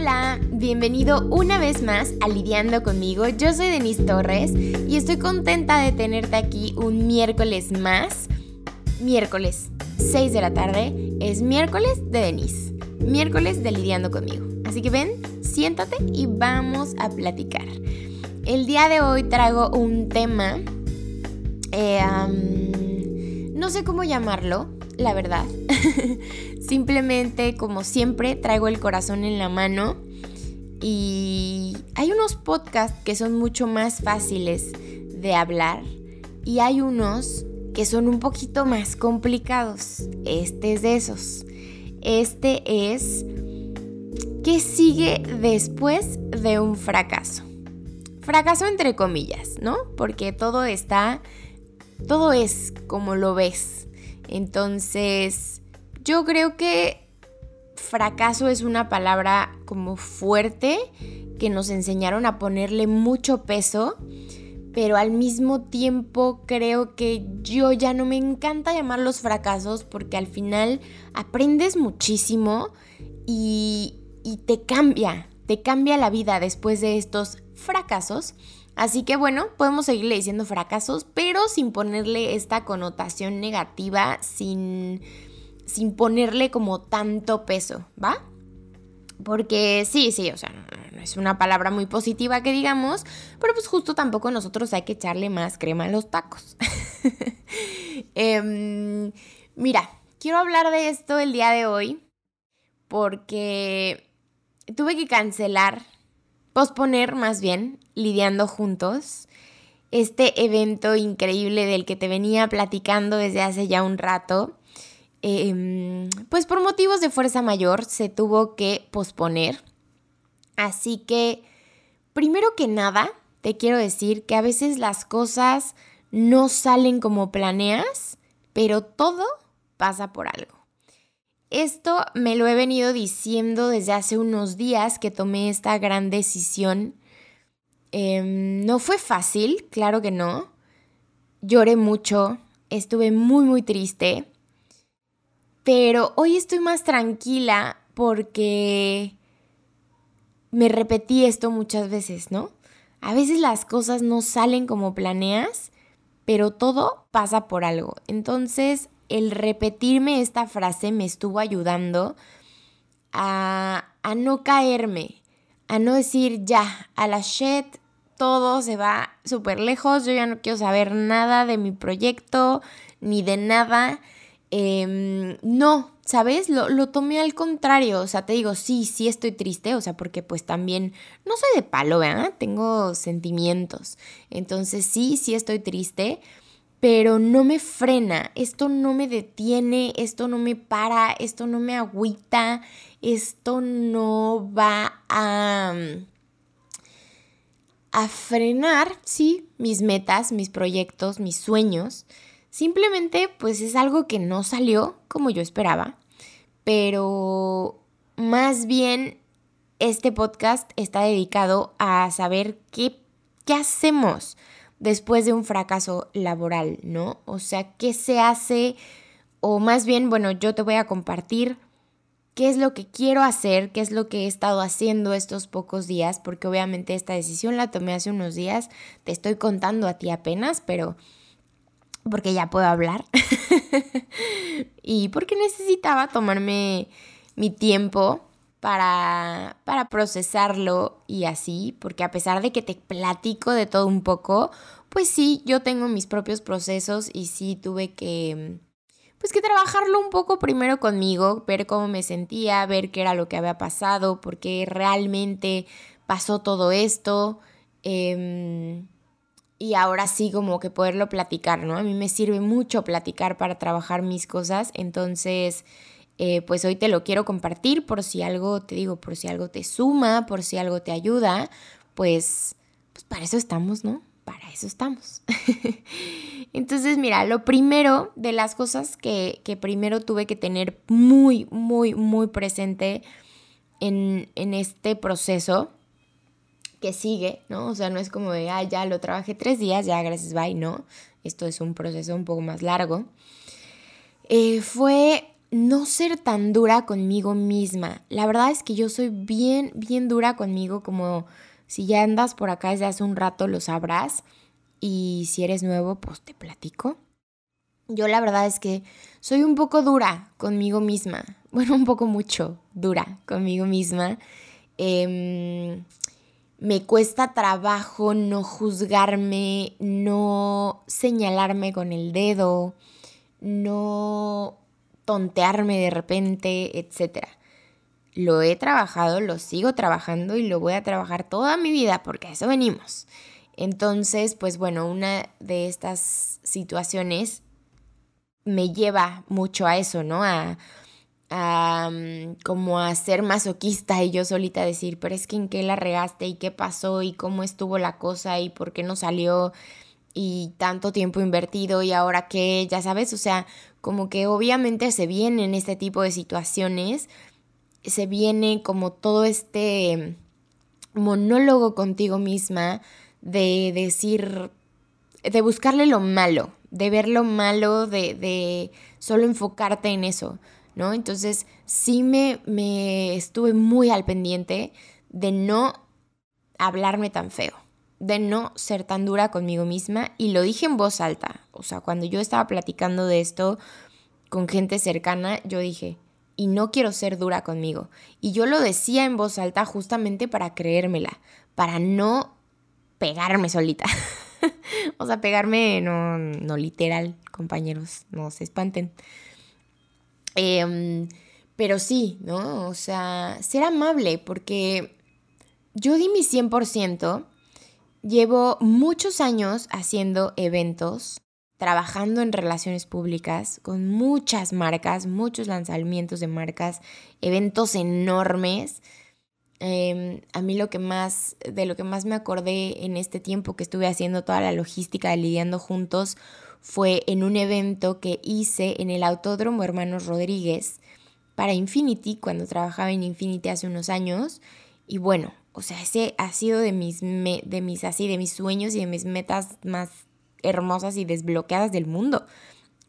Hola, bienvenido una vez más a Lidiando conmigo. Yo soy Denise Torres y estoy contenta de tenerte aquí un miércoles más. Miércoles, 6 de la tarde, es miércoles de Denise. Miércoles de Lidiando conmigo. Así que ven, siéntate y vamos a platicar. El día de hoy traigo un tema... Eh, no sé cómo llamarlo, la verdad. Simplemente, como siempre, traigo el corazón en la mano y hay unos podcasts que son mucho más fáciles de hablar y hay unos que son un poquito más complicados. Este es de esos. Este es ¿qué sigue después de un fracaso? Fracaso entre comillas, ¿no? Porque todo está, todo es como lo ves. Entonces, yo creo que fracaso es una palabra como fuerte que nos enseñaron a ponerle mucho peso, pero al mismo tiempo creo que yo ya no me encanta llamarlos fracasos porque al final aprendes muchísimo y, y te cambia, te cambia la vida después de estos fracasos. Así que bueno, podemos seguirle diciendo fracasos, pero sin ponerle esta connotación negativa, sin, sin ponerle como tanto peso, ¿va? Porque sí, sí, o sea, no, es una palabra muy positiva que digamos, pero pues justo tampoco nosotros hay que echarle más crema a los tacos. Em, mira, quiero hablar de esto el día de hoy porque tuve que cancelar posponer más bien, lidiando juntos, este evento increíble del que te venía platicando desde hace ya un rato. Em, pues por motivos de fuerza mayor se tuvo que posponer. Así que, primero que nada, te quiero decir que a veces las cosas no salen como planeas, pero todo pasa por algo. Esto me lo he venido diciendo desde hace unos días que tomé esta gran decisión. Em, no fue fácil, claro que no. Lloré mucho, estuve muy, muy triste. Pero hoy estoy más tranquila porque me repetí esto muchas veces, ¿no? A veces las cosas no salen como planeas, pero todo pasa por algo. Entonces, el repetirme esta frase me estuvo ayudando a, no caerme, a no decir ya, a la shit, todo se va súper lejos, yo ya no quiero saber nada de mi proyecto, ni de nada. Em, no, ¿sabes? Lo, lo, tomé al contrario, o sea, te digo, sí, sí estoy triste, o sea, porque pues también no soy de palo, ¿verdad? Tengo sentimientos. Entonces sí, sí estoy triste, pero no me frena, esto no me detiene, esto no me para, esto no me agüita, esto no va a, a frenar, sí, mis metas, mis proyectos, mis sueños. Simplemente pues es algo que no salió como yo esperaba, pero más bien este podcast está dedicado a saber qué, qué hacemos después de un fracaso laboral, ¿no? O sea, ¿qué se hace? O más bien, bueno, yo te voy a compartir qué es lo que quiero hacer, qué es lo que he estado haciendo estos pocos días, porque obviamente esta decisión la tomé hace unos días, te estoy contando a ti apenas, pero porque ya puedo hablar y porque necesitaba tomarme mi tiempo para, para procesarlo y así, porque a pesar de que te platico de todo un poco, pues sí, yo tengo mis propios procesos y sí tuve que, pues que trabajarlo un poco primero conmigo, ver cómo me sentía, ver qué era lo que había pasado, por qué realmente pasó todo esto. Em, y ahora sí como que poderlo platicar, ¿no? A mí me sirve mucho platicar para trabajar mis cosas, entonces eh, pues hoy te lo quiero compartir por si algo, te digo, por si algo te suma, por si algo te ayuda, pues, pues para eso estamos, ¿no? Para eso estamos. Entonces, mira, lo primero de las cosas que, que, primero tuve que tener muy, muy, muy presente en, en este proceso que sigue, ¿no? O sea, no es como de, ah, ya lo trabajé tres días, ya gracias, bye, no. Esto es un proceso un poco más largo. Eh, fue no ser tan dura conmigo misma. La verdad es que yo soy bien, bien dura conmigo, como si ya andas por acá desde hace un rato lo sabrás. Y si eres nuevo, pues te platico. Yo la verdad es que soy un poco dura conmigo misma. Bueno, un poco mucho dura conmigo misma. Em, me cuesta trabajo no juzgarme, no señalarme con el dedo, no tontearme de repente, etc. Lo he trabajado, lo sigo trabajando y lo voy a trabajar toda mi vida porque a eso venimos. Entonces, pues bueno, una de estas situaciones me lleva mucho a eso, ¿no? A, mm, como a ser masoquista y yo solita decir, pero es que en qué la regaste y qué pasó y cómo estuvo la cosa y por qué no salió y tanto tiempo invertido y ahora qué, ya sabes, o sea, como que obviamente se vienen este tipo de situaciones, se viene como todo este monólogo contigo misma de decir, de buscarle lo malo, de ver lo malo, de, de solo enfocarte en eso, ¿no? Entonces sí me, me estuve muy al pendiente de no hablarme tan feo, de no ser tan dura conmigo misma y lo dije en voz alta, o sea, cuando yo estaba platicando de esto con gente cercana, yo dije, y no quiero ser dura conmigo. Y yo lo decía en voz alta justamente para creérmela, para no pegarme solita. o sea, pegarme no, no literal, compañeros, no se espanten. Em, pero sí, ¿no? O sea, ser amable, porque yo di mi 100%, llevo muchos años haciendo eventos, trabajando en relaciones públicas, con muchas marcas, muchos lanzamientos de marcas, eventos enormes. Em, a mí lo que más, de lo que más me acordé en este tiempo que estuve haciendo toda la logística lidiando juntos fue en un evento que hice en el Autódromo Hermanos Rodríguez para Infinity, cuando trabajaba en Infinity hace unos años. Y bueno, o sea, ese ha sido de mis, de mis, así, de mis sueños y de mis metas más hermosas y desbloqueadas del mundo.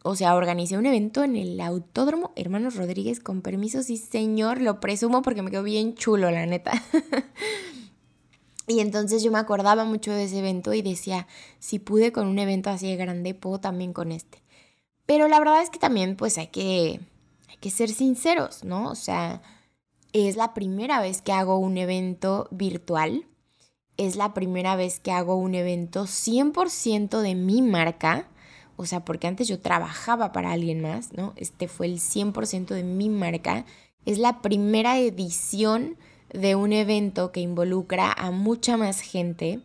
O sea, organicé un evento en el Autódromo Hermanos Rodríguez con permiso, sí señor, lo presumo porque me quedó bien chulo, la neta. y entonces yo me acordaba mucho de ese evento y decía, si pude con un evento así de grande, puedo también con este. Pero la verdad es que también pues hay que, hay que ser sinceros, ¿no? O sea, es la primera vez que hago un evento virtual. Es la primera vez que hago un evento 100% de mi marca o sea, porque antes yo trabajaba para alguien más, ¿no? Este fue el 100% de mi marca. Es la primera edición de un evento que involucra a mucha más gente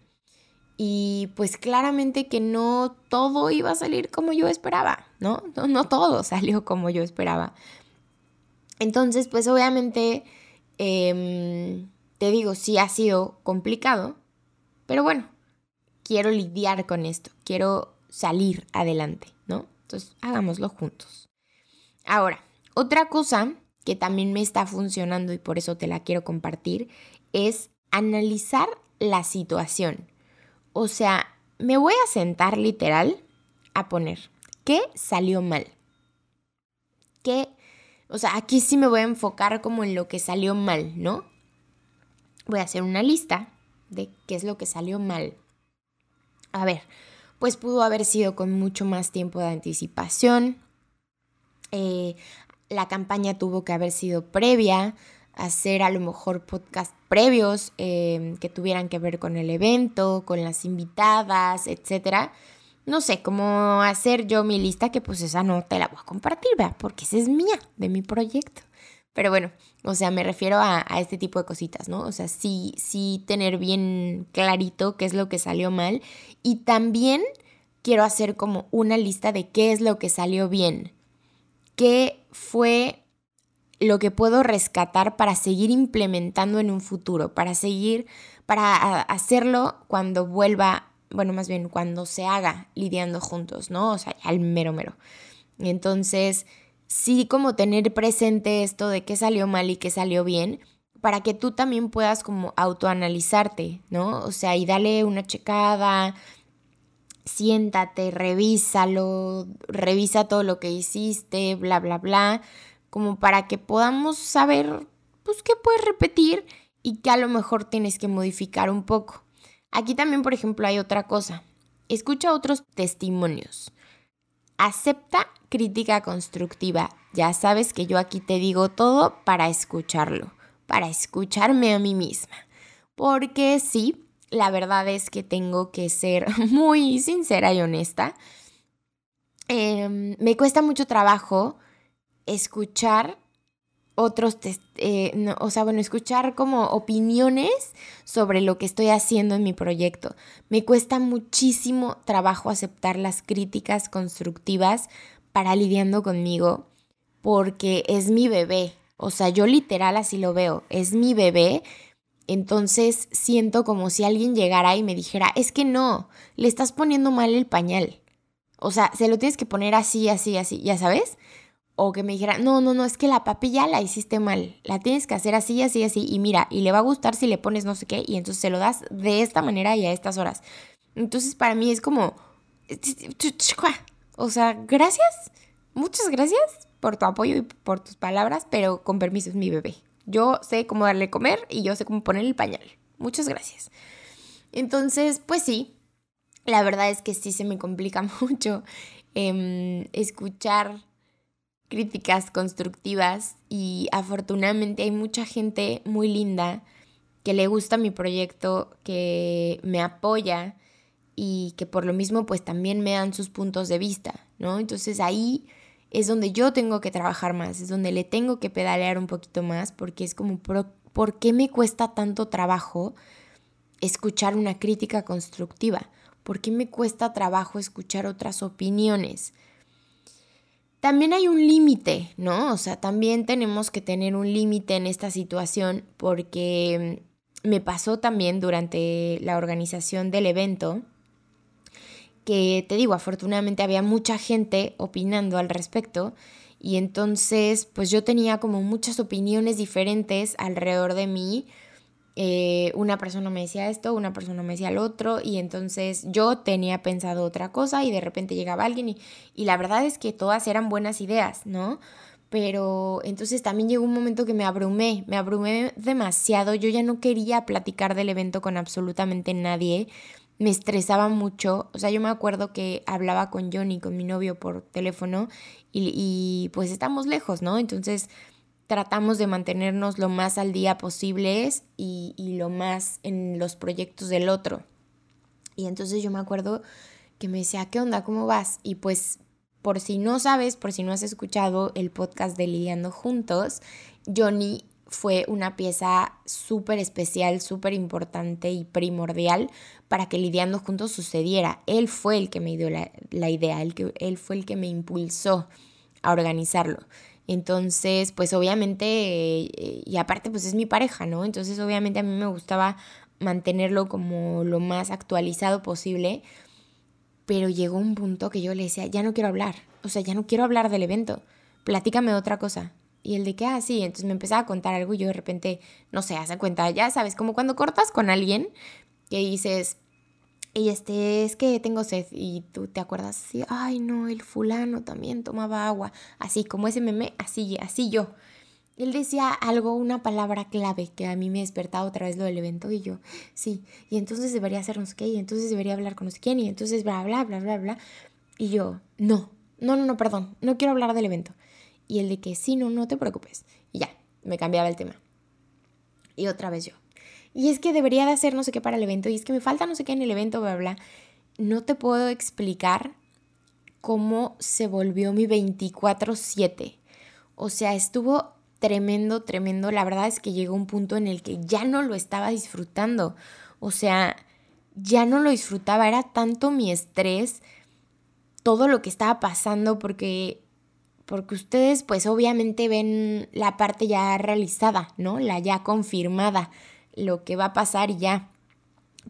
y pues claramente que no todo iba a salir como yo esperaba, ¿no? No, todo salió como yo esperaba. Entonces, pues obviamente, em, te digo, sí ha sido complicado, pero bueno, quiero lidiar con esto, quiero salir adelante, ¿no? Entonces, hagámoslo juntos. Ahora, otra cosa que también me está funcionando y por eso te la quiero compartir es analizar la situación. O sea, me voy a sentar literal a poner qué salió mal. ¿Qué? O sea, aquí sí me voy a enfocar como en lo que salió mal, ¿no? Voy a hacer una lista de qué es lo que salió mal. A ver, pues pudo haber sido con mucho más tiempo de anticipación. Eh, la campaña tuvo que haber sido previa, hacer a lo mejor podcast previos eh, que tuvieran que ver con el evento, con las invitadas, etc. No sé, cómo hacer yo mi lista, que pues esa no te la voy a compartir, ¿verdad? Porque esa es mía, de mi proyecto. Pero bueno, o sea, me refiero a, a, este tipo de cositas, ¿no? O sea, sí, sí tener bien clarito qué es lo que salió mal y también quiero hacer como una lista de qué es lo que salió bien, qué fue lo que puedo rescatar para seguir implementando en un futuro, para seguir, para hacerlo cuando vuelva, bueno, más bien cuando se haga lidiando juntos, ¿no? O sea, al mero mero. Entonces, sí como tener presente esto de qué salió mal y qué salió bien, para que tú también puedas como autoanalizarte, ¿no? O sea, y dale una checada, siéntate, revísalo, revisa todo lo que hiciste, bla, bla, bla, como para que podamos saber, pues, qué puedes repetir y que a lo mejor tienes que modificar un poco. Aquí también, por ejemplo, hay otra cosa. Escucha otros testimonios. Acepta crítica constructiva. Ya sabes que yo aquí te digo todo para escucharlo, para escucharme a mí misma. Porque sí, la verdad es que tengo que ser muy sincera y honesta. Em, me cuesta mucho trabajo escuchar otros, eh, o sea, bueno, escuchar como opiniones sobre lo que estoy haciendo en mi proyecto. Me cuesta muchísimo trabajo aceptar las críticas constructivas para lidiando conmigo porque es mi bebé. O sea, yo literal así lo veo, es mi bebé. Entonces siento como si alguien llegara y me dijera, es que no, le estás poniendo mal el pañal. O sea, se lo tienes que poner así, así, así, ya sabes o que me dijera, no, no, no, es que la papilla la hiciste mal, la tienes que hacer así, así, así, y mira, y le va a gustar si le pones no sé qué, y entonces se lo das de esta manera y a estas horas. Entonces para mí es como, o sea, gracias, muchas gracias por tu apoyo y por tus palabras, pero con permiso es mi bebé. Yo sé cómo darle comer y yo sé cómo poner el pañal. Muchas gracias. Entonces, pues sí, la verdad es que sí se me complica mucho eh, escuchar críticas constructivas y afortunadamente hay mucha gente muy linda que le gusta mi proyecto, que me apoya y que por lo mismo pues también me dan sus puntos de vista, ¿no? Entonces ahí es donde yo tengo que trabajar más, es donde le tengo que pedalear un poquito más porque es como, ¿por qué me cuesta tanto trabajo escuchar una crítica constructiva? ¿Por qué me cuesta trabajo escuchar otras opiniones? También hay un límite, ¿no? O sea, también tenemos que tener un límite en esta situación porque mm, me pasó también durante la organización del evento que te digo, afortunadamente había mucha gente opinando al respecto y entonces pues yo tenía como muchas opiniones diferentes alrededor de mí eh, una persona me decía esto, una persona me decía lo otro y entonces yo tenía pensado otra cosa y de repente llegaba alguien y, y la verdad es que todas eran buenas ideas, ¿no? Pero entonces también llegó un momento que me abrumé, me abrumé demasiado, yo ya no quería platicar del evento con absolutamente nadie, me estresaba mucho, o sea, yo me acuerdo que hablaba con Johnny, con mi novio por teléfono y, y pues estamos lejos, ¿no? Entonces tratamos de mantenernos lo más al día posibles y, y, lo más en los proyectos del otro. Y entonces yo me acuerdo que me decía, ¿qué onda? ¿Cómo vas? Y pues por si no sabes, por si no has escuchado el podcast de Lidiando Juntos, Johnny fue una pieza súper especial, súper importante y primordial para que Lidiando Juntos sucediera. Él fue el que me dio la, idea, él, que, él fue el que me impulsó a organizarlo. Entonces, pues obviamente, eh, y aparte pues es mi pareja, ¿no? Entonces obviamente a mí me gustaba mantenerlo como lo más actualizado posible, pero llegó un punto que yo le decía, ya no quiero hablar, o sea, ya no quiero hablar del evento, platícame otra cosa. Y el de que, ah, sí, entonces me empezaba a contar algo y yo de repente, no sé, hace cuenta, ya sabes, como cuando cortas con alguien que dices, y este, es que tengo sed y tú te acuerdas así, ay no, el fulano también tomaba agua, así como ese meme, así, así yo. Él decía algo, una palabra clave que a mí me despertaba otra vez lo del evento y yo, sí, y entonces debería hacer no sé qué, y entonces debería hablar con no quién, y entonces bla, bla, bla, bla, bla. Y yo, no, no, no, no, perdón, no quiero hablar del evento. Y el de que sí, no, no te preocupes. Y ya, me cambiaba el tema. Y otra vez yo, y es que debería de hacer no sé qué para el evento, y es que me falta no sé qué en el evento, bla, bla. No te puedo explicar cómo se volvió mi 24/7. O sea, estuvo tremendo, tremendo. La verdad es que llegó un punto en el que ya no lo estaba disfrutando. O sea, ya no lo disfrutaba. Era tanto mi estrés, todo lo que estaba pasando, porque porque ustedes pues obviamente ven la parte ya realizada, ¿no? La ya confirmada lo que va a pasar ya.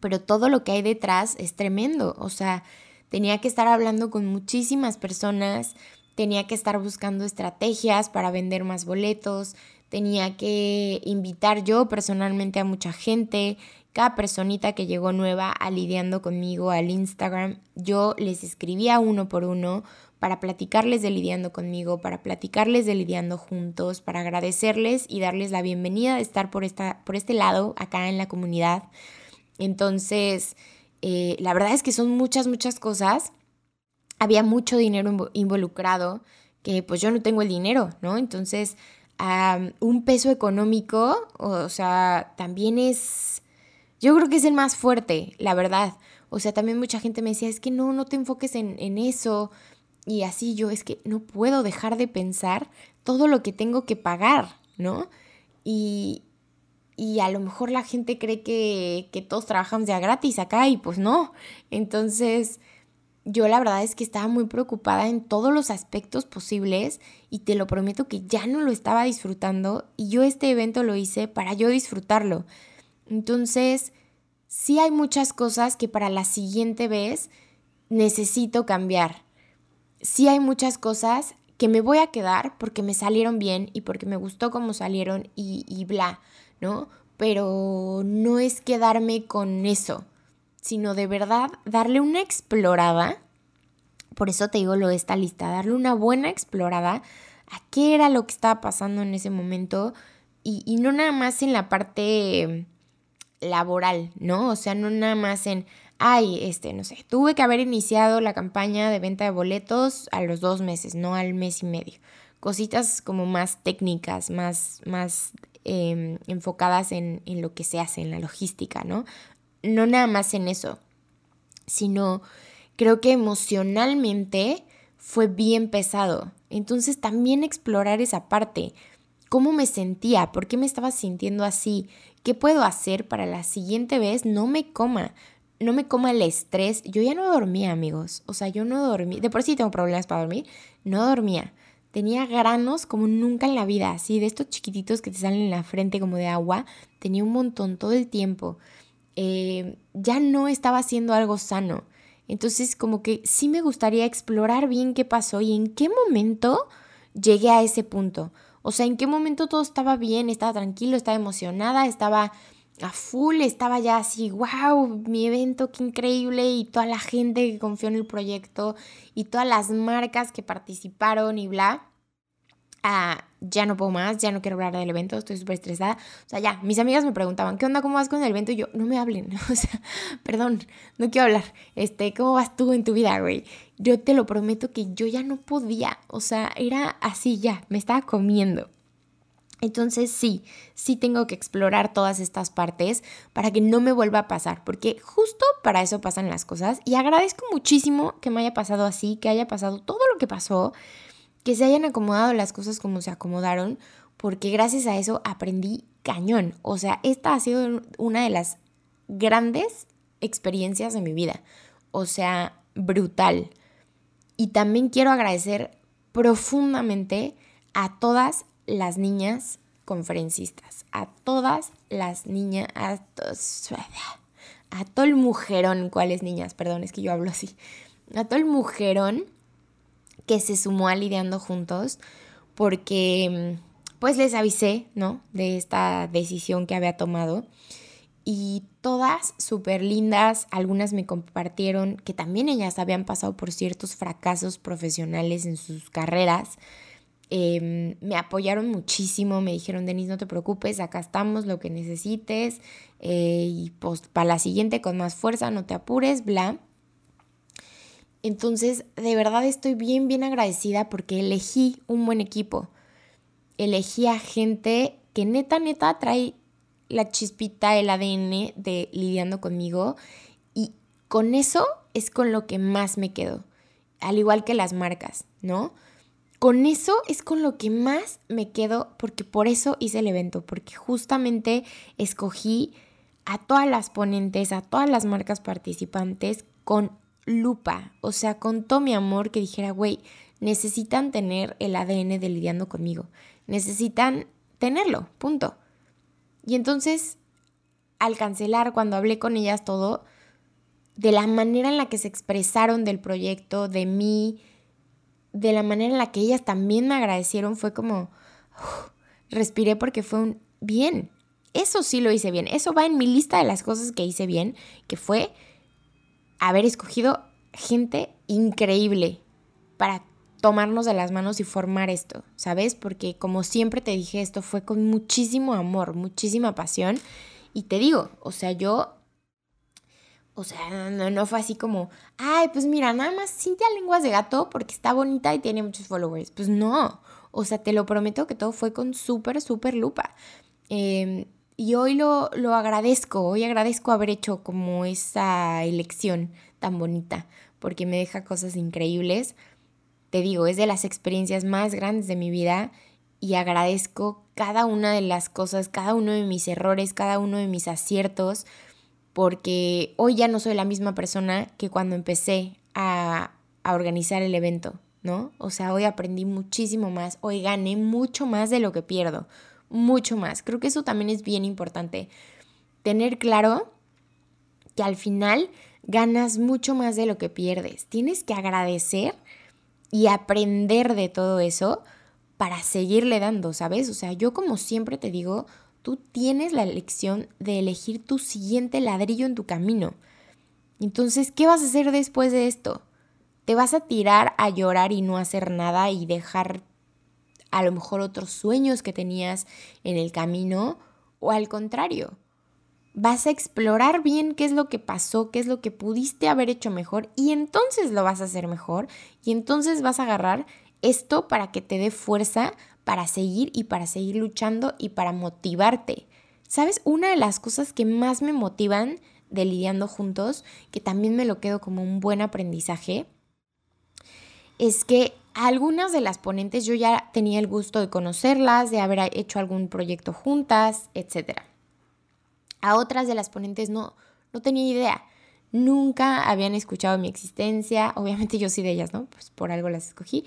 Pero todo lo que hay detrás es tremendo. O sea, tenía que estar hablando con muchísimas personas, tenía que estar buscando estrategias para vender más boletos, tenía que invitar yo personalmente a mucha gente, cada personita que llegó nueva a lidiando conmigo al Instagram, yo les escribía uno por uno para platicarles de lidiando conmigo, para platicarles de lidiando juntos, para agradecerles y darles la bienvenida de estar por, esta, por este lado acá en la comunidad. Entonces, eh, la verdad es que son muchas, muchas cosas. Había mucho dinero involucrado que pues yo no tengo el dinero, ¿no? Entonces, un peso económico, o sea, también es, yo creo que es el más fuerte, la verdad. O sea, también mucha gente me decía, es que no, no te enfoques en, en eso. Y así yo, es que no puedo dejar de pensar todo lo que tengo que pagar, ¿no? Y, y a lo mejor la gente cree que, que todos trabajamos ya gratis acá y pues no. Entonces, yo la verdad es que estaba muy preocupada en todos los aspectos posibles y te lo prometo que ya no lo estaba disfrutando y yo este evento lo hice para yo disfrutarlo. Entonces, sí hay muchas cosas que para la siguiente vez necesito cambiar. Sí hay muchas cosas que me voy a quedar porque me salieron bien y porque me gustó cómo salieron y, y bla, ¿no? Pero no es quedarme con eso sino de verdad darle una explorada. Por eso te digo lo de esta lista, darle una buena explorada a qué era lo que estaba pasando en ese momento y, no nada más en la parte laboral, ¿no? O sea, no nada más en, ay, este, no sé, tuve que haber iniciado la campaña de venta de boletos a los dos meses, no al mes y medio. Cositas como más técnicas, más, más em, enfocadas en, en, lo que se hace, en la logística, ¿no? no nada más en eso, sino creo que emocionalmente fue bien pesado. Entonces también explorar esa parte, cómo me sentía, por qué me estaba sintiendo así, qué puedo hacer para la siguiente vez no me coma, no me coma el estrés. Yo ya no dormía, amigos. O sea, yo no dormí. De por sí tengo problemas para dormir. No dormía. Tenía granos como nunca en la vida, así de estos chiquititos que te salen en la frente como de agua. Tenía un montón todo el tiempo. Eh, ya no estaba haciendo algo sano. Entonces como que sí me gustaría explorar bien qué pasó y en qué momento llegué a ese punto. O sea, en qué momento todo estaba bien, estaba tranquilo, estaba emocionada, estaba a full, estaba ya así, wow, mi evento, qué increíble, y toda la gente que confió en el proyecto, y todas las marcas que participaron y bla ah, ya no puedo más, ya no quiero hablar del evento, estoy súper estresada. O sea, ya, mis amigas me preguntaban, ¿qué onda? ¿Cómo vas con el evento? Y yo, no me hablen, o sea, perdón, no quiero hablar. Este, ¿cómo vas tú en tu vida, güey? Yo te lo prometo que yo ya no podía, o sea, era así ya, me estaba comiendo. Entonces sí, sí tengo que explorar todas estas partes para que no me vuelva a pasar, porque justo para eso pasan las cosas y agradezco muchísimo que me haya pasado así, que haya pasado todo lo que pasó, que se hayan acomodado las cosas como se acomodaron, porque gracias a eso aprendí cañón. O sea, esta ha sido una de las grandes experiencias de mi vida. O sea, brutal. Y también quiero agradecer profundamente a todas las niñas conferencistas, a todas las niñas, a, a todo el mujerón, ¿cuáles niñas? Perdón, es que yo hablo así. A todo el mujerón que se sumó a lidiando juntos porque pues les avisé, ¿no? De esta decisión que había tomado. Y todas súper lindas, algunas me compartieron que también ellas habían pasado por ciertos fracasos profesionales en sus carreras. Em, me apoyaron muchísimo, me dijeron, Denise, no te preocupes, acá estamos, lo que necesites. Eh, y pues para la siguiente con más fuerza, no te apures, bla. Entonces, de verdad estoy bien, bien agradecida porque elegí un buen equipo. Elegí a gente que neta, neta trae la chispita, el ADN de lidiando conmigo y con eso es con lo que más me quedo. Al igual que las marcas, ¿no? Con eso es con lo que más me quedo porque por eso hice el evento, porque justamente escogí a todas las ponentes, a todas las marcas participantes con lupa, o sea, con todo mi amor que dijera, güey, necesitan tener el ADN de lidiando conmigo, necesitan tenerlo, punto. Y entonces, al cancelar, cuando hablé con ellas todo, de la manera en la que se expresaron del proyecto, de mí, de la manera en la que ellas también me agradecieron, fue como, respiré porque fue un bien. Eso sí lo hice bien. Eso va en mi lista de las cosas que hice bien, que fue haber escogido gente increíble para tomarnos de las manos y formar esto, ¿sabes? Porque como siempre te dije, esto fue con muchísimo amor, muchísima pasión. Y te digo, o sea, yo, o sea, no, no fue así como, ay, pues mira, nada más Cintia Lenguas de Gato porque está bonita y tiene muchos followers. Pues no, o sea, te lo prometo que todo fue con súper, súper lupa. Em, y hoy lo, lo agradezco, hoy agradezco haber hecho como esa elección tan bonita, porque me deja cosas increíbles. Te digo, es de las experiencias más grandes de mi vida y agradezco cada una de las cosas, cada uno de mis errores, cada uno de mis aciertos, porque hoy ya no soy la misma persona que cuando empecé a, a organizar el evento, ¿no? O sea, hoy aprendí muchísimo más, hoy gané mucho más de lo que pierdo mucho más. Creo que eso también es bien importante. Tener claro que al final ganas mucho más de lo que pierdes. Tienes que agradecer y aprender de todo eso para seguirle dando, ¿sabes? O sea, yo como siempre te digo, tú tienes la elección de elegir tu siguiente ladrillo en tu camino. Entonces, ¿qué vas a hacer después de esto? ¿Te vas a tirar a llorar y no hacer nada y dejar a lo mejor otros sueños que tenías en el camino o al contrario. Vas a explorar bien qué es lo que pasó, qué es lo que pudiste haber hecho mejor y entonces lo vas a hacer mejor y entonces vas a agarrar esto para que te dé fuerza para seguir y para seguir luchando y para motivarte. ¿Sabes? Una de las cosas que más me motivan de lidiando juntos, que también me lo quedo como un buen aprendizaje, es que algunas de las ponentes yo ya tenía el gusto de conocerlas, de haber hecho algún proyecto juntas, etc. A otras de las ponentes no, no tenía idea. Nunca habían escuchado mi existencia. Obviamente yo sí de ellas, ¿no? Pues por algo las escogí.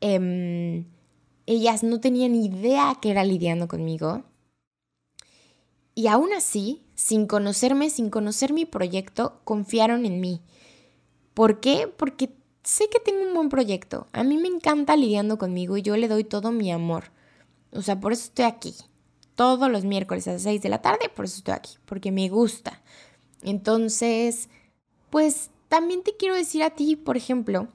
Em, ellas no tenían idea que era lidiando conmigo. Y aún así, sin conocerme, sin conocer mi proyecto, confiaron en mí. ¿Por qué? Porque sé que tengo un buen proyecto. A mí me encanta lidiando conmigo y yo le doy todo mi amor. O sea, por eso estoy aquí. Todos los miércoles a las 6 de la tarde, por eso estoy aquí, porque me gusta. Entonces, pues también te quiero decir a ti, por ejemplo,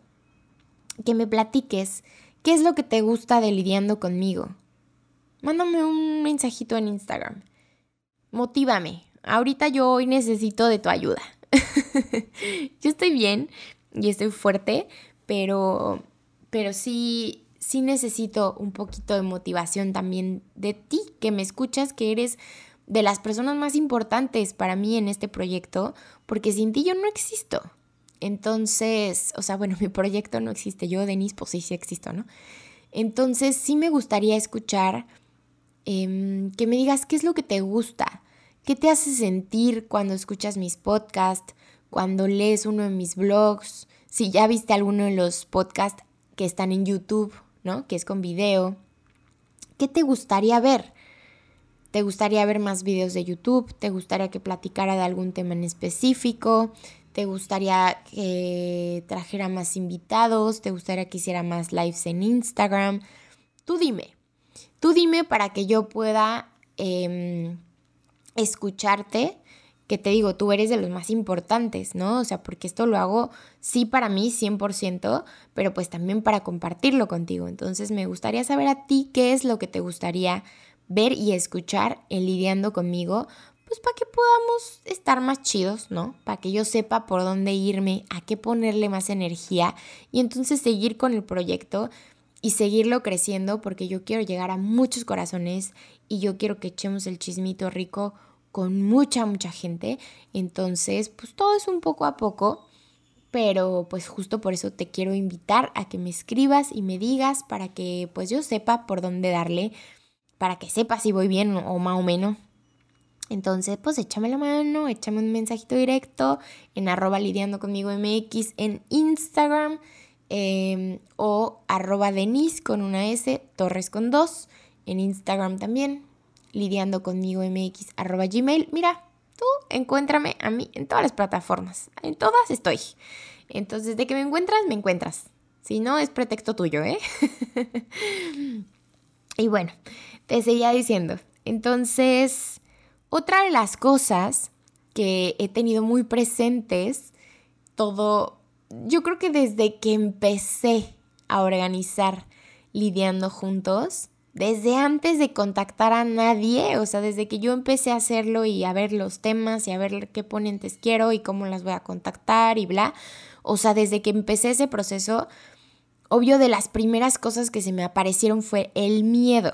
que me platiques qué es lo que te gusta de lidiando conmigo. Mándame un mensajito en Instagram. Motívame. Ahorita yo hoy necesito de tu ayuda. yo estoy bien, y estoy fuerte, pero, pero sí, sí necesito un poquito de motivación también de ti, que me escuchas, que eres de las personas más importantes para mí en este proyecto, porque sin ti yo no existo. Entonces, o sea, bueno, mi proyecto no existe, yo, Denise, pues sí, sí existo, ¿no? Entonces, sí me gustaría escuchar em, que me digas qué es lo que te gusta, qué te hace sentir cuando escuchas mis podcasts, cuando lees uno de mis blogs, si ya viste alguno de los podcasts que están en YouTube, ¿no? Que es con video. ¿Qué te gustaría ver? ¿Te gustaría ver más videos de YouTube? ¿Te gustaría que platicara de algún tema en específico? ¿Te gustaría que trajera más invitados? ¿Te gustaría que hiciera más lives en Instagram? Tú dime. Tú dime para que yo pueda em, escucharte que te digo, tú eres de los más importantes, ¿no? O sea, porque esto lo hago sí para mí 100%, pero pues también para compartirlo contigo. Entonces me gustaría saber a ti qué es lo que te gustaría ver y escuchar lidiando conmigo, pues para que podamos estar más chidos, ¿no? Para que yo sepa por dónde irme, a qué ponerle más energía y entonces seguir con el proyecto y seguirlo creciendo porque yo quiero llegar a muchos corazones y yo quiero que echemos el chismito rico con mucha, mucha gente. Entonces, pues todo es un poco a poco, pero pues justo por eso te quiero invitar a que me escribas y me digas para que pues yo sepa por dónde darle, para que sepa si voy bien o más o menos. Entonces, pues échame la mano, échame un mensajito directo en arroba lidiando conmigo en Instagram em, o arroba Denise con una S, Torres con dos en Instagram también lidiando conmigo mx arroba gmail. Mira, tú encuéntrame a mí en todas las plataformas. En todas estoy. Entonces, de que me encuentras, me encuentras. Si no, es pretexto tuyo, ¿eh? y bueno, te seguía diciendo. Entonces, otra de las cosas que he tenido muy presentes, todo, yo creo que desde que empecé a organizar lidiando juntos desde antes de contactar a nadie, o sea, desde que yo empecé a hacerlo y a ver los temas y a ver qué ponentes quiero y cómo las voy a contactar y bla, o sea, desde que empecé ese proceso, obvio de las primeras cosas que se me aparecieron fue el miedo.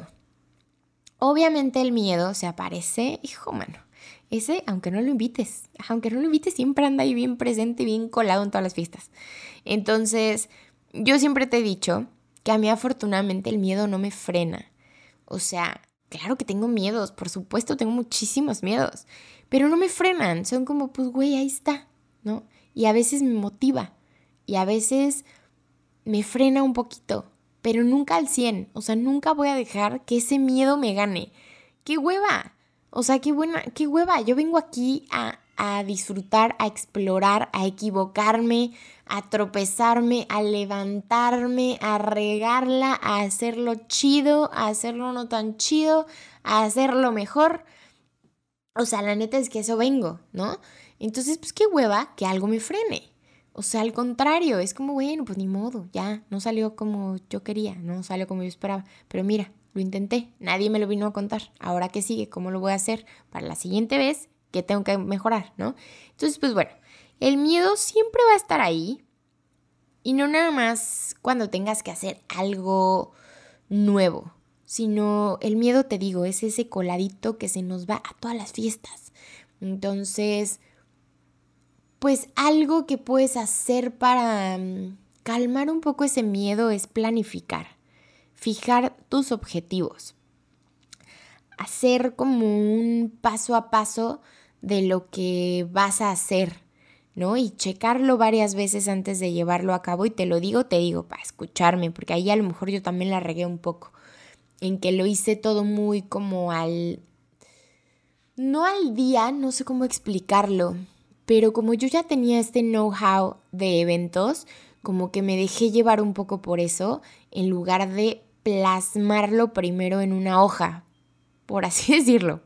Obviamente el miedo se aparece, hijo mano. Ese, aunque no lo invites, aunque no lo invites, siempre anda ahí bien presente, bien colado en todas las fiestas. Entonces, yo siempre te he dicho que a mí afortunadamente el miedo no me frena. O sea, claro que tengo miedos, por supuesto tengo muchísimos miedos, pero no me frenan, son como, pues güey, ahí está, ¿no? Y a veces me motiva y a veces me frena un poquito, pero nunca al 100, o sea, nunca voy a dejar que ese miedo me gane. ¡Qué hueva! O sea, qué buena, qué hueva. Yo vengo aquí a, a disfrutar, a explorar, a equivocarme, a tropezarme, a levantarme, a regarla, a hacerlo chido, a hacerlo no tan chido, a hacerlo mejor. O sea, la neta es que eso vengo, ¿no? Entonces, pues qué hueva que algo me frene. O sea, al contrario, es como, bueno, pues ni modo, ya, no salió como yo quería, no salió como yo esperaba. Pero mira, lo intenté, nadie me lo vino a contar. Ahora qué sigue, ¿cómo lo voy a hacer para la siguiente vez que tengo que mejorar, ¿no? Entonces, pues bueno, el miedo siempre va a estar ahí. Y no nada más cuando tengas que hacer algo nuevo, sino el miedo, te digo, es ese coladito que se nos va a todas las fiestas. Entonces, pues algo que puedes hacer para mm, calmar un poco ese miedo es planificar, fijar tus objetivos, hacer como un paso a paso de lo que vas a hacer, ¿no? Y checarlo varias veces antes de llevarlo a cabo. Y te lo digo, te digo, para escucharme, porque ahí a lo mejor yo también la regué un poco, en que lo hice todo muy como al... No al día, no sé cómo explicarlo, pero como yo ya tenía este know-how de eventos, como que me dejé llevar un poco por eso, en lugar de plasmarlo primero en una hoja, por así decirlo,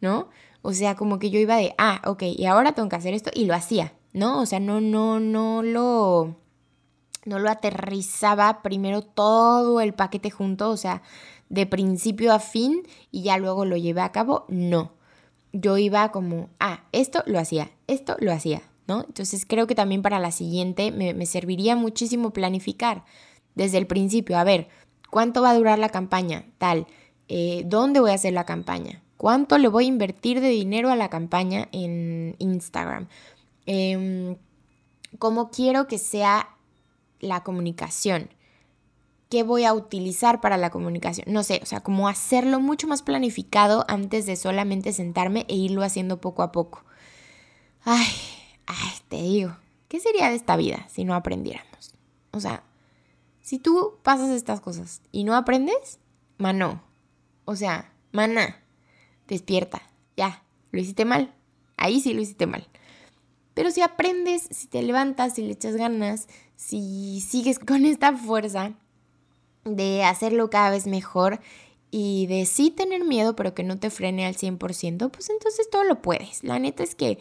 ¿no? O sea, como que yo iba de, ah, ok, y ahora tengo que hacer esto y lo hacía, ¿no? O sea, no, no, no lo, no lo aterrizaba primero todo el paquete junto, o sea, de principio a fin y ya luego lo llevé a cabo, no. Yo iba como, ah, esto lo hacía, esto lo hacía, ¿no? Entonces creo que también para la siguiente me, me serviría muchísimo planificar desde el principio, a ver, ¿cuánto va a durar la campaña? Tal, eh, ¿dónde voy a hacer la campaña? ¿Cuánto le voy a invertir de dinero a la campaña en Instagram? Em, ¿Cómo quiero que sea la comunicación? ¿Qué voy a utilizar para la comunicación? No sé, o sea, como hacerlo mucho más planificado antes de solamente sentarme e irlo haciendo poco a poco. Ay, ay, te digo, ¿qué sería de esta vida si no aprendiéramos? O sea, si tú pasas estas cosas y no aprendes, mano. O sea, mana, despierta, ya, lo hiciste mal, ahí sí lo hiciste mal. Pero si aprendes, si te levantas, si le echas ganas, si sigues con esta fuerza de hacerlo cada vez mejor y de sí tener miedo, pero que no te frene al 100%, pues entonces todo lo puedes. La neta es que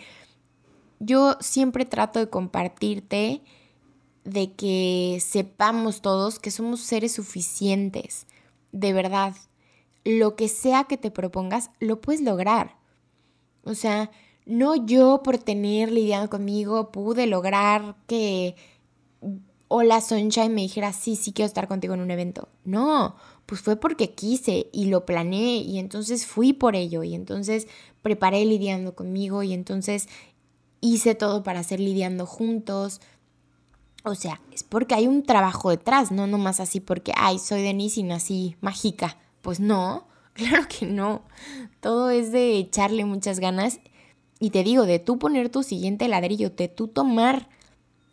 yo siempre trato de compartirte de que sepamos todos que somos seres suficientes, de verdad, lo que sea que te propongas, lo puedes lograr. O sea, no yo por tener lidiado conmigo pude lograr que Hola Sunshine me dijera, sí, sí quiero estar contigo en un evento. No, pues fue porque quise y lo planeé y entonces fui por ello y entonces preparé lidiando conmigo y entonces hice todo para hacer lidiando juntos. O sea, es porque hay un trabajo detrás, no nomás así porque, ay, soy Denise y nací mágica. Pues no, claro que no. Todo es de echarle muchas ganas. Y te digo, de tú poner tu siguiente ladrillo, de tú tomar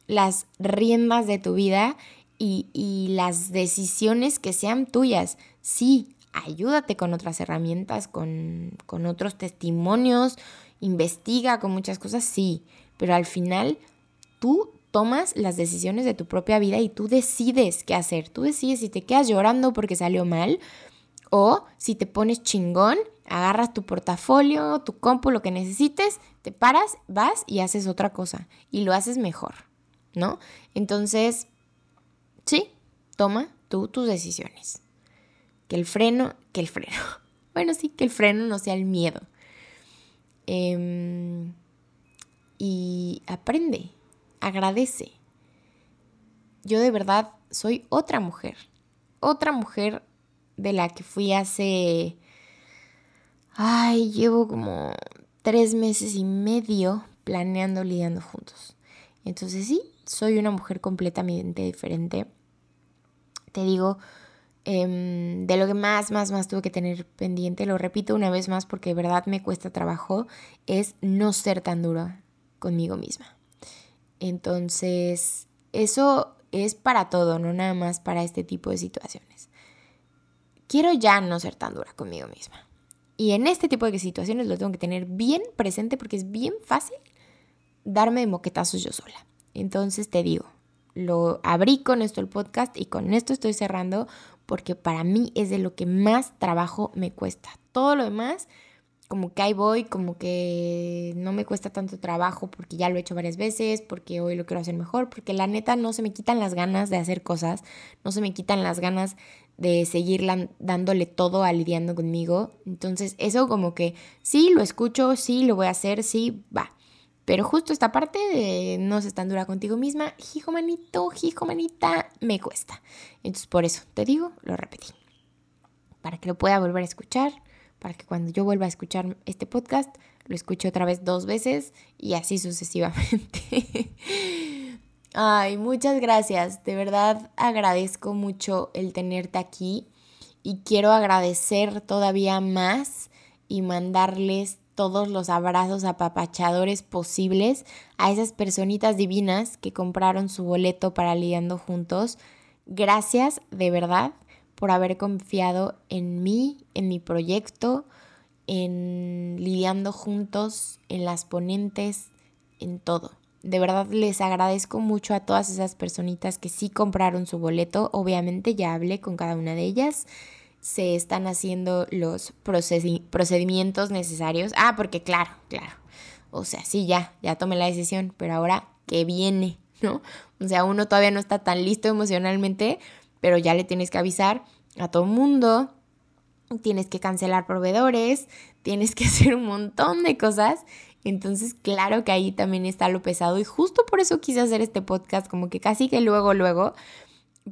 las riendas de tu vida y, las decisiones que sean tuyas. Sí, ayúdate con otras herramientas, con, con otros testimonios, investiga con muchas cosas, sí. Pero al final tú tomas las decisiones de tu propia vida y tú decides qué hacer. Tú decides si te quedas llorando porque salió mal o si te pones chingón, agarras tu portafolio, tu compu, lo que necesites, te paras, vas y haces otra cosa y lo haces mejor, ¿no? Entonces, sí, Toma tú tus decisiones. Que el freno, que el freno. Bueno, sí, que el freno no sea el miedo. Em, y aprende, agradece. Yo de verdad soy otra mujer. Otra mujer de la que fui hace... Ay, llevo como tres meses y medio planeando, lidiando juntos. Entonces sí, soy una mujer completamente diferente. Te digo, em, de lo que más, más, más tuve que tener pendiente, lo repito una vez más porque de verdad me cuesta trabajo, es no ser tan dura conmigo misma. Entonces, eso es para todo, no nada más para este tipo de situaciones. Quiero ya no ser tan dura conmigo misma. Y en este tipo de situaciones lo tengo que tener bien presente porque es bien fácil darme moquetazos yo sola. Entonces te digo, lo abrí con esto el podcast y con esto estoy cerrando porque para mí es de lo que más trabajo me cuesta. Todo lo demás, como que ahí voy, como que no me cuesta tanto trabajo porque ya lo he hecho varias veces, porque hoy lo quiero hacer mejor, porque la neta no se me quitan las ganas de hacer cosas, no se me quitan las ganas de seguir dándole todo a lidiando conmigo. Entonces eso como que sí, lo escucho, sí, lo voy a hacer, sí, va. Pero justo esta parte de no se tan dura contigo misma, hijo manito, hijo manita, me cuesta. Entonces por eso te digo, lo repetí. Para que lo pueda volver a escuchar, para que cuando yo vuelva a escuchar este podcast, lo escuche otra vez dos veces y así sucesivamente. Ay, muchas gracias. De verdad agradezco mucho el tenerte aquí y quiero agradecer todavía más y mandarles todos los abrazos apapachadores posibles a esas personitas divinas que compraron su boleto para lidiando juntos. Gracias de verdad por haber confiado en mí, en mi proyecto, en lidiando juntos, en las ponentes, en todo. De verdad les agradezco mucho a todas esas personitas que sí compraron su boleto. Obviamente ya hablé con cada una de ellas se están haciendo los procedimientos necesarios. Ah, porque claro, claro. O sea, sí, ya, ya tomé la decisión, pero ahora, ¿qué viene? ¿No? O sea, uno todavía no está tan listo emocionalmente, pero ya le tienes que avisar a todo el mundo, tienes que cancelar proveedores, tienes que hacer un montón de cosas. Entonces, claro que ahí también está lo pesado y justo por eso quise hacer este podcast, como que casi que luego, luego,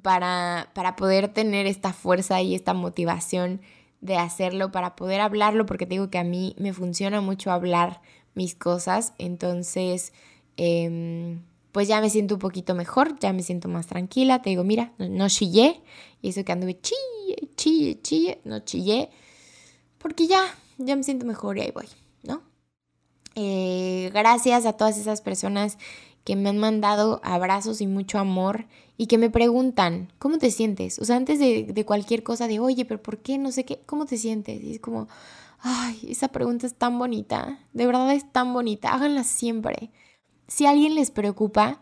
para, para poder tener esta fuerza y esta motivación de hacerlo, para poder hablarlo, porque te digo que a mí me funciona mucho hablar mis cosas, entonces em, pues ya me siento un poquito mejor, ya me siento más tranquila, te digo, mira, no, chillé, y eso que anduve chille, chille, chille, no chillé, porque ya, ya me siento mejor y ahí voy, ¿no? Eh, gracias a todas esas personas que me han mandado abrazos y mucho amor y que me preguntan, ¿cómo te sientes? O sea, antes de, cualquier cosa de, oye, pero ¿por qué? No sé qué, ¿cómo te sientes? Y es como, ay, esa pregunta es tan bonita, de verdad es tan bonita, háganla siempre. Si alguien les preocupa,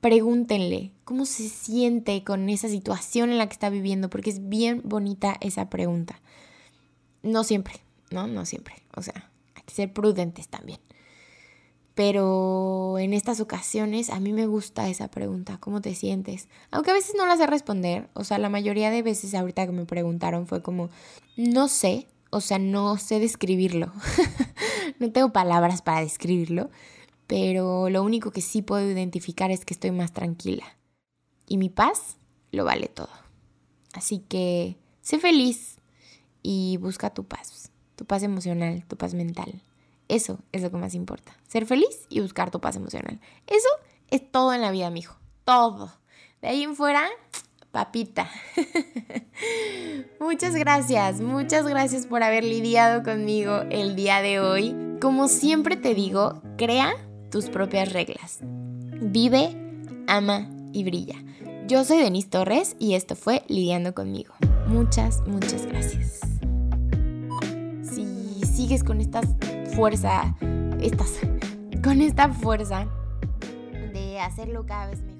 pregúntenle cómo se siente con esa situación en la que está viviendo, porque es bien bonita esa pregunta. No siempre, ¿no? No siempre. O sea, hay que ser prudentes también. Pero en estas ocasiones a mí me gusta esa pregunta, ¿cómo te sientes? Aunque a veces no la sé responder, o sea, la mayoría de veces ahorita que me preguntaron fue como, no sé, o sea, no sé describirlo, no tengo palabras para describirlo, pero lo único que sí puedo identificar es que estoy más tranquila. Y mi paz lo vale todo. Así que sé feliz y busca tu paz, tu paz emocional, tu paz mental. Eso es lo que más importa. Ser feliz y buscar tu paz emocional. Eso es todo en la vida, mijo. Todo. De ahí en fuera, papita. muchas gracias, muchas gracias por haber lidiado conmigo el día de hoy. Como siempre te digo, crea tus propias reglas. Vive, ama y brilla. Yo soy Denise Torres y esto fue Lidiando conmigo. Muchas, muchas gracias. Si sigues con estas fuerza, estas, con esta fuerza de hacerlo cada vez mejor.